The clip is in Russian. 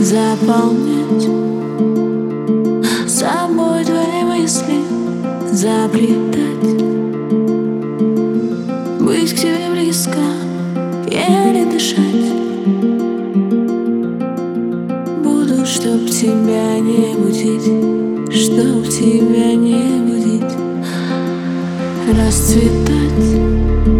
Заполнять собой твои мысли Заплетать Быть к тебе близко Еле дышать. Буду, чтоб тебя не будить Чтоб тебя не будить. Расцветать